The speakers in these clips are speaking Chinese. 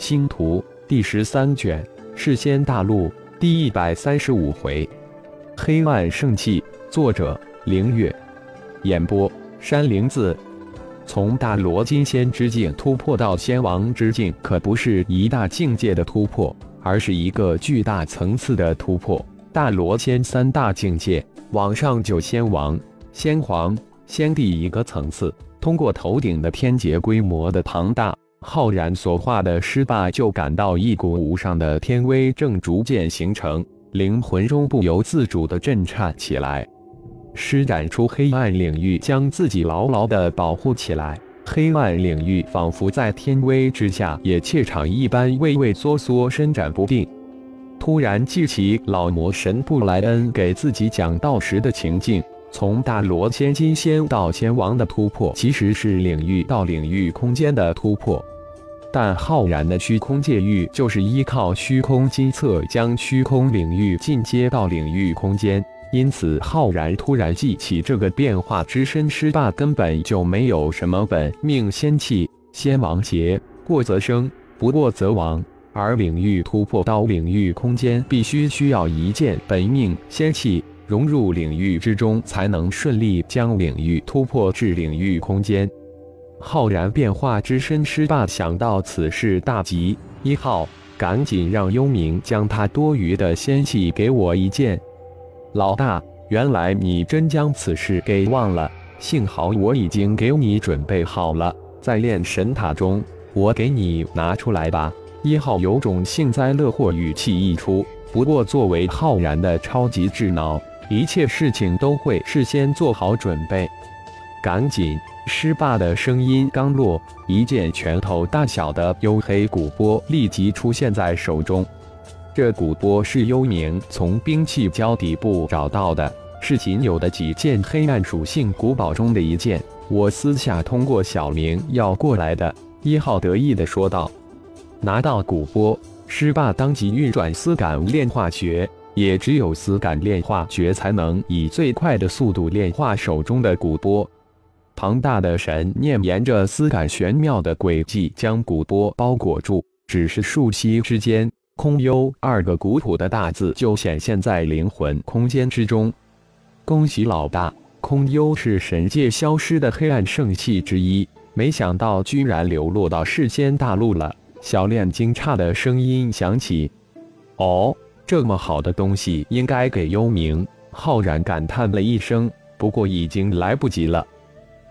星图第十三卷，世仙大陆第一百三十五回，黑暗圣器。作者：凌月。演播：山灵子。从大罗金仙之境突破到仙王之境，可不是一大境界的突破，而是一个巨大层次的突破。大罗仙三大境界，往上就仙王、仙皇、仙帝一个层次。通过头顶的天劫规模的庞大。浩然所化的尸霸就感到一股无上的天威正逐渐形成，灵魂中不由自主地震颤起来，施展出黑暗领域，将自己牢牢地保护起来。黑暗领域仿佛在天威之下也怯场一般，畏畏缩缩，伸展不定。突然记起老魔神布莱恩给自己讲道时的情境。从大罗仙金仙到仙王的突破，其实是领域到领域空间的突破。但浩然的虚空界域就是依靠虚空金册将虚空领域进阶到领域空间，因此浩然突然记起这个变化之身师霸根本就没有什么本命仙气。仙王劫过则生，不过则亡，而领域突破到领域空间，必须需要一件本命仙器。融入领域之中，才能顺利将领域突破至领域空间。浩然变化之身师霸想到此事大急，一号赶紧让幽冥将他多余的仙气给我一件。老大，原来你真将此事给忘了，幸好我已经给你准备好了，在炼神塔中，我给你拿出来吧。一号有种幸灾乐祸语气一出，不过作为浩然的超级智脑。一切事情都会事先做好准备。赶紧！施霸的声音刚落，一件拳头大小的幽黑古波立即出现在手中。这古波是幽冥从兵器交底部找到的，是仅有的几件黑暗属性古宝中的一件。我私下通过小明要过来的。一号得意地说道。拿到古波，施霸当即运转丝感炼化诀。也只有丝感炼化诀才能以最快的速度炼化手中的古波。庞大的神念沿着思感玄妙的轨迹将古波包裹住，只是数息之间，“空幽”二个古朴的大字就显现在灵魂空间之中。恭喜老大，空幽是神界消失的黑暗圣器之一，没想到居然流落到世间大陆了。小炼惊诧的声音响起：“哦。”这么好的东西应该给幽冥。浩然感叹了一声，不过已经来不及了。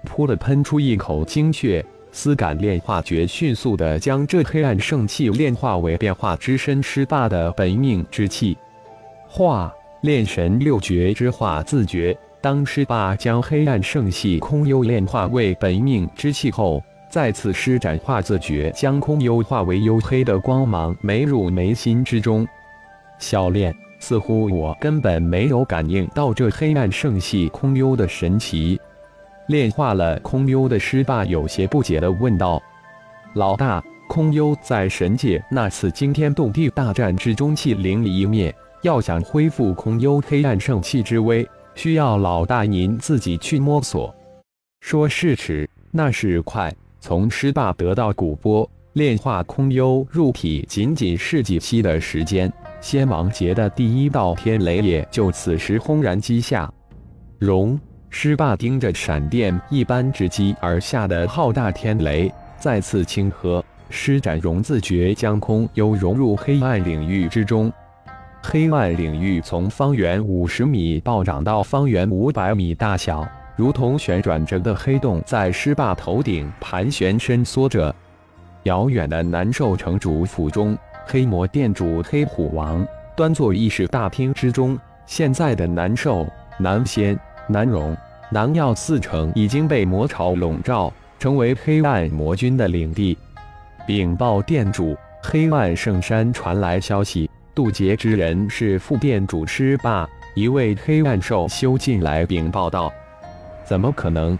噗的喷出一口精血，丝感炼化诀迅速的将这黑暗圣器炼化为变化之身师霸的本命之气。化炼神六绝之化自诀。当师霸将黑暗圣器空幽炼化为本命之气后，再次施展化字诀，将空幽化为幽黑的光芒，没入眉心之中。小炼，似乎我根本没有感应到这黑暗圣系空幽的神奇。炼化了空幽的师霸有些不解地问道：“老大，空幽在神界那次惊天动地大战之中气灵一灭，要想恢复空幽黑暗圣气之威，需要老大您自己去摸索。”说是迟，那是快。从师霸得到古波，炼化空幽入体，仅仅是几息的时间。仙王劫的第一道天雷也就此时轰然击下，融师霸盯着闪电一般直击而下的浩大天雷，再次轻喝，施展融字诀，将空幽融入黑暗领域之中。黑暗领域从方圆五十米暴涨到方圆五百米大小，如同旋转着的黑洞，在师霸头顶盘旋伸缩着。遥远的南寿城主府中。黑魔店主黑虎王端坐议事大厅之中。现在的南寿、南仙、南荣、南药四城已经被魔潮笼罩，成为黑暗魔君的领地。禀报店主，黑暗圣山传来消息，渡劫之人是副店主师霸。一位黑暗兽修进来禀报道：“怎么可能？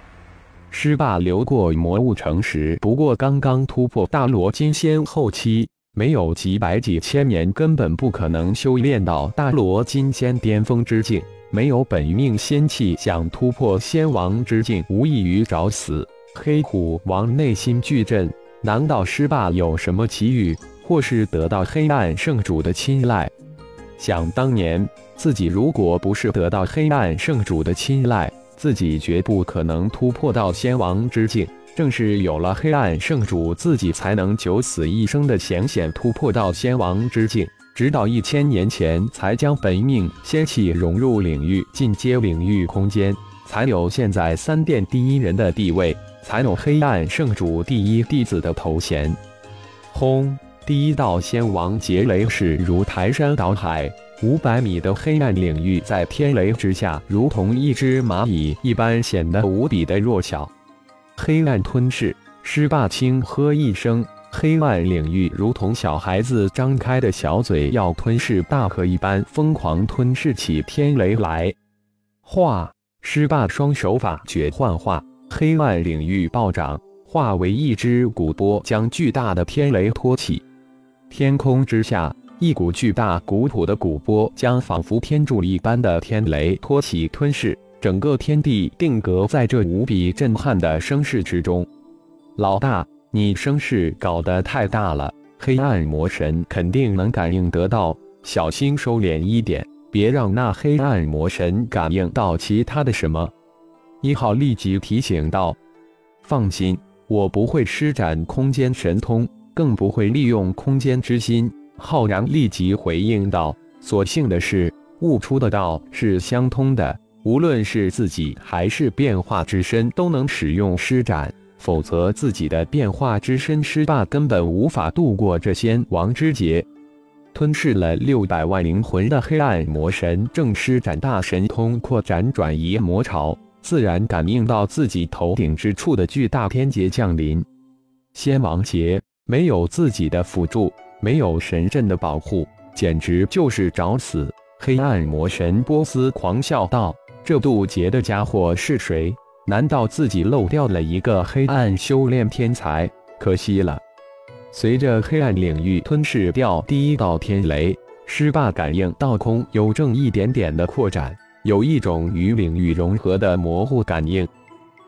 师霸流过魔物城时，不过刚刚突破大罗金仙后期。”没有几百几千年，根本不可能修炼到大罗金仙巅峰之境。没有本命仙气，想突破仙王之境，无异于找死。黑虎王内心巨震，难道师霸有什么奇遇？或是得到黑暗圣主的青睐。想当年，自己如果不是得到黑暗圣主的青睐，自己绝不可能突破到仙王之境。正是有了黑暗圣主，自己才能九死一生的险险突破到仙王之境。直到一千年前，才将本命仙气融入领域进阶领域空间，才有现在三殿第一人的地位，才有黑暗圣主第一弟子的头衔。轰！第一道仙王劫雷势如排山倒海，五百米的黑暗领域在天雷之下，如同一只蚂蚁一般，显得无比的弱小。黑暗吞噬，施霸轻喝一声。黑暗领域如同小孩子张开的小嘴，要吞噬大河一般，疯狂吞噬起天雷来。化，施霸双手法诀幻化，黑暗领域暴涨，化为一只鼓波，将巨大的天雷托起。天空之下，一股巨大古朴的鼓波，将仿佛天柱一般的天雷托起吞噬，整个天地定格在这无比震撼的声势之中。老大。你声势搞得太大了，黑暗魔神肯定能感应得到，小心收敛一点，别让那黑暗魔神感应到其他的什么。一号立即提醒道：“放心，我不会施展空间神通，更不会利用空间之心。”浩然立即回应道：“所幸的是，悟出的道是相通的，无论是自己还是变化之身，都能使用施展。”否则，自己的变化之身失霸根本无法度过这仙王之劫。吞噬了六百万灵魂的黑暗魔神正施展大神通扩展转移魔潮，自然感应到自己头顶之处的巨大天劫降临。仙王劫没有自己的辅助，没有神阵的保护，简直就是找死！黑暗魔神波斯狂笑道：“这渡劫的家伙是谁？”难道自己漏掉了一个黑暗修炼天才？可惜了。随着黑暗领域吞噬掉第一道天雷，师霸感应到空有正一点点的扩展，有一种与领域融合的模糊感应。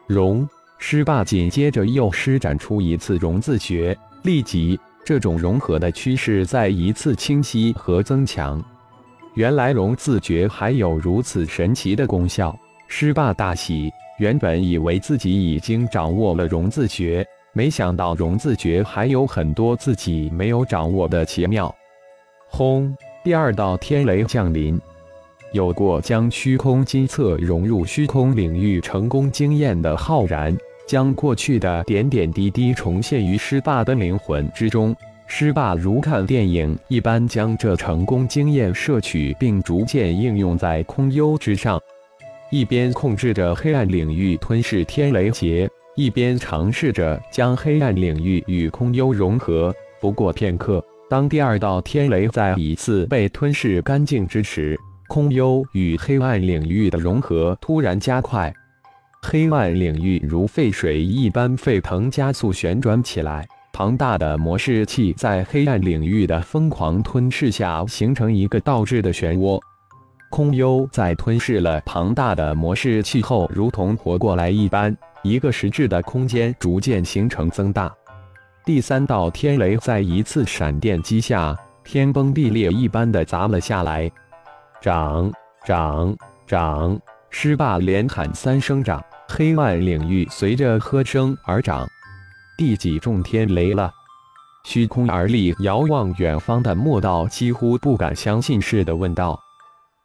融，师霸紧接着又施展出一次融字诀，立即这种融合的趋势再一次清晰和增强。原来融字诀还有如此神奇的功效，师霸大喜。原本以为自己已经掌握了融字诀，没想到融字诀还有很多自己没有掌握的奇妙。轰！第二道天雷降临，有过将虚空金册融入虚空领域成功经验的浩然，将过去的点点滴滴重现于师霸的灵魂之中。师霸如看电影一般，将这成功经验摄取，并逐渐应用在空幽之上。一边控制着黑暗领域吞噬天雷劫，一边尝试着将黑暗领域与空幽融合。不过片刻，当第二道天雷再一次被吞噬干净之时，空幽与黑暗领域的融合突然加快，黑暗领域如沸水一般沸腾，加速旋转起来。庞大的模式器在黑暗领域的疯狂吞噬下，形成一个倒置的漩涡。空幽在吞噬了庞大的模式器后，如同活过来一般，一个实质的空间逐渐形成增大。第三道天雷在一次闪电击下，天崩地裂一般的砸了下来。涨涨涨！狮霸连喊三声涨，黑暗领域随着喝声而涨。第几重天雷了？虚空而立，遥望远方的莫道几乎不敢相信似的问道。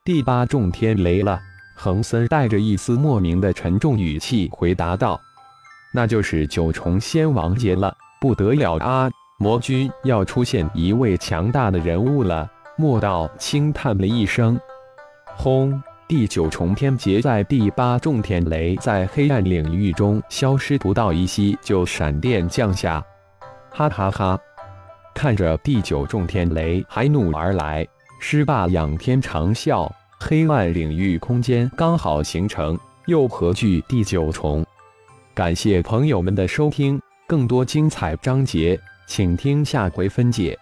第八重天雷了，恒森带着一丝莫名的沉重语气回答道：“那就是九重仙王劫了，不得了啊！魔君要出现一位强大的人物了。”莫道轻叹了一声：“轰！”第九重天劫在第八重天雷在黑暗领域中消失不到一息，就闪电降下。哈哈哈！看着第九重天雷还怒而来。狮霸仰天长啸，黑暗领域空间刚好形成，又何惧第九重？感谢朋友们的收听，更多精彩章节，请听下回分解。